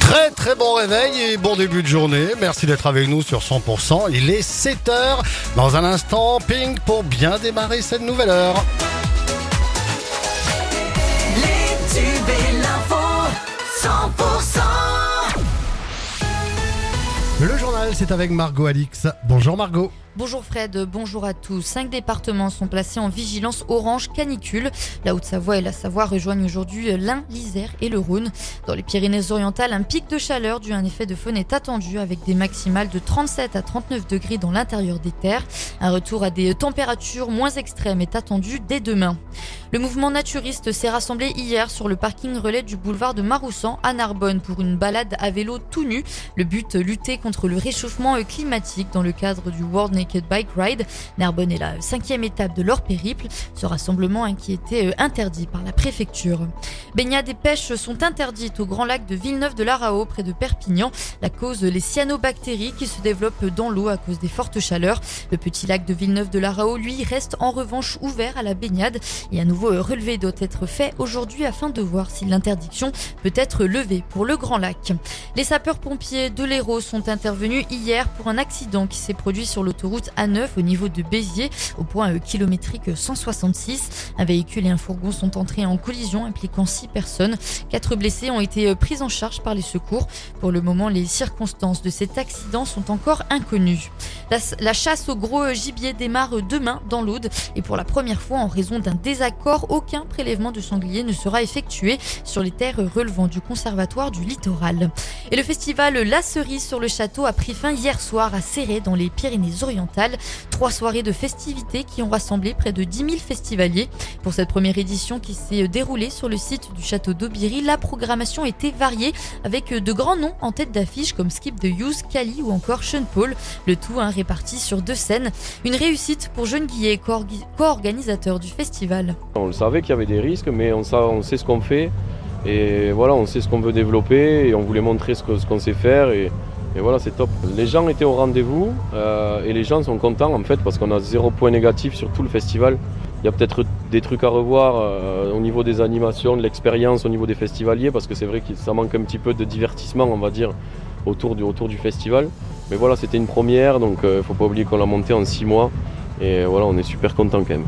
Très très bon réveil et bon début de journée. Merci d'être avec nous sur 100%. Il est 7h. Dans un instant, ping pour bien démarrer cette nouvelle heure. C'est avec Margot Alix. Bonjour Margot. Bonjour Fred, bonjour à tous. Cinq départements sont placés en vigilance orange canicule. La Haute-Savoie et la Savoie rejoignent aujourd'hui l'Ain, l'Isère et le Rhône. Dans les Pyrénées-Orientales, un pic de chaleur dû à un effet de faune est attendu avec des maximales de 37 à 39 degrés dans l'intérieur des terres. Un retour à des températures moins extrêmes est attendu dès demain. Le mouvement naturiste s'est rassemblé hier sur le parking relais du boulevard de Maroussan à Narbonne pour une balade à vélo tout nu. Le but, lutter contre le réchauffement climatique dans le cadre du World Naked Bike Ride. Narbonne est la cinquième étape de leur périple. Ce rassemblement qui était euh, interdit par la préfecture. Baignades et pêches sont interdites au grand lac de Villeneuve de l'Arao près de Perpignan. La cause, les cyanobactéries qui se développent dans l'eau à cause des fortes chaleurs. Le petit lac de Villeneuve de l'Arao, lui, reste en revanche ouvert à la baignade et un nouveau relevé doit être fait aujourd'hui afin de voir si l'interdiction peut être levée pour le Grand Lac. Les sapeurs-pompiers de l'Hérault sont intervenus hier pour un accident qui s'est produit sur l'autoroute A9 au niveau de Béziers au point kilométrique 166. Un véhicule et un fourgon sont entrés en collision impliquant six personnes. Quatre blessés ont été pris en charge par les secours. Pour le moment, les circonstances de cet accident sont encore inconnues. La, la chasse au gros gibier démarre demain dans l'Aude et pour la première fois en raison d'un désaccord, aucun prélèvement de sanglier ne sera effectué sur les terres relevant du conservatoire du littoral. Et le festival La Cerise sur le château a pris fin hier soir à Serré dans les Pyrénées-Orientales. Trois soirées de festivités qui ont rassemblé près de 10 000 festivaliers. Pour cette première édition qui s'est déroulée sur le site du château d'Aubiry, la programmation était variée avec de grands noms en tête d'affiche comme Skip de Hughes, Cali ou encore Sean Paul. Le tout hein, réparti sur deux scènes. Une réussite pour Jeune Guillet, co-organisateur du festival. On le savait qu'il y avait des risques, mais on, on sait ce qu'on fait. Et voilà, on sait ce qu'on veut développer et on voulait montrer ce qu'on sait faire. Et, et voilà, c'est top. Les gens étaient au rendez-vous euh, et les gens sont contents en fait parce qu'on a zéro point négatif sur tout le festival. Il y a peut-être des trucs à revoir euh, au niveau des animations, de l'expérience, au niveau des festivaliers parce que c'est vrai que ça manque un petit peu de divertissement, on va dire, autour du, autour du festival. Mais voilà, c'était une première, donc il ne faut pas oublier qu'on l'a monté en six mois. Et voilà, on est super content quand même.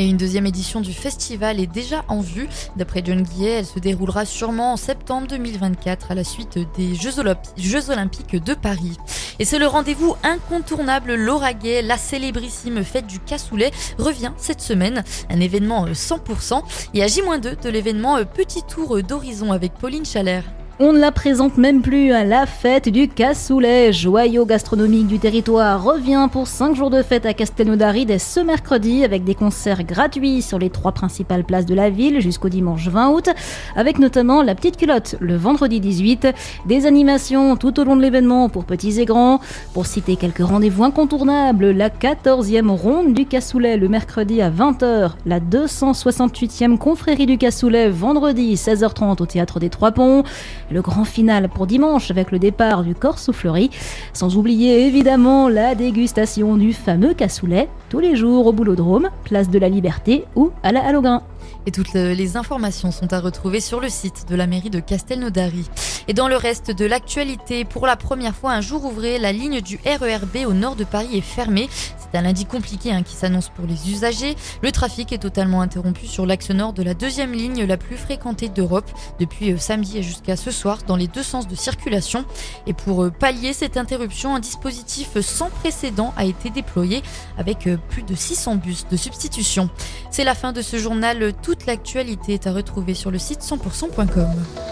Et une deuxième édition du festival est déjà en vue. D'après John Guillet, elle se déroulera sûrement en septembre 2024 à la suite des Jeux, Olympi- Jeux Olympiques de Paris. Et c'est le rendez-vous incontournable Lauragais, la célébrissime fête du cassoulet, revient cette semaine. Un événement euh, 100%. Et à J-2 de l'événement Petit Tour d'Horizon avec Pauline Chalère. On ne la présente même plus à la fête du cassoulet. Joyau gastronomique du territoire revient pour 5 jours de fête à Castelnaudary dès ce mercredi avec des concerts gratuits sur les trois principales places de la ville jusqu'au dimanche 20 août, avec notamment la petite culotte le vendredi 18, des animations tout au long de l'événement pour petits et grands. Pour citer quelques rendez-vous incontournables, la 14e ronde du cassoulet le mercredi à 20h, la 268e confrérie du cassoulet vendredi 16h30 au théâtre des Trois Ponts, le grand final pour dimanche avec le départ du corps soufflerie, sans oublier évidemment la dégustation du fameux cassoulet tous les jours au Boulodrome, place de la Liberté ou à la Halograin. Et toutes le- les informations sont à retrouver sur le site de la mairie de Castelnaudary. Et dans le reste de l'actualité, pour la première fois un jour ouvré, la ligne du RERB au nord de Paris est fermée. C'est un lundi compliqué hein, qui s'annonce pour les usagers. Le trafic est totalement interrompu sur l'axe nord de la deuxième ligne la plus fréquentée d'Europe depuis euh, samedi jusqu'à ce soir dans les deux sens de circulation. Et pour euh, pallier cette interruption, un dispositif sans précédent a été déployé avec euh, plus de 600 bus de substitution. C'est la fin de ce journal. Toute l'actualité est à retrouver sur le site 100%.com.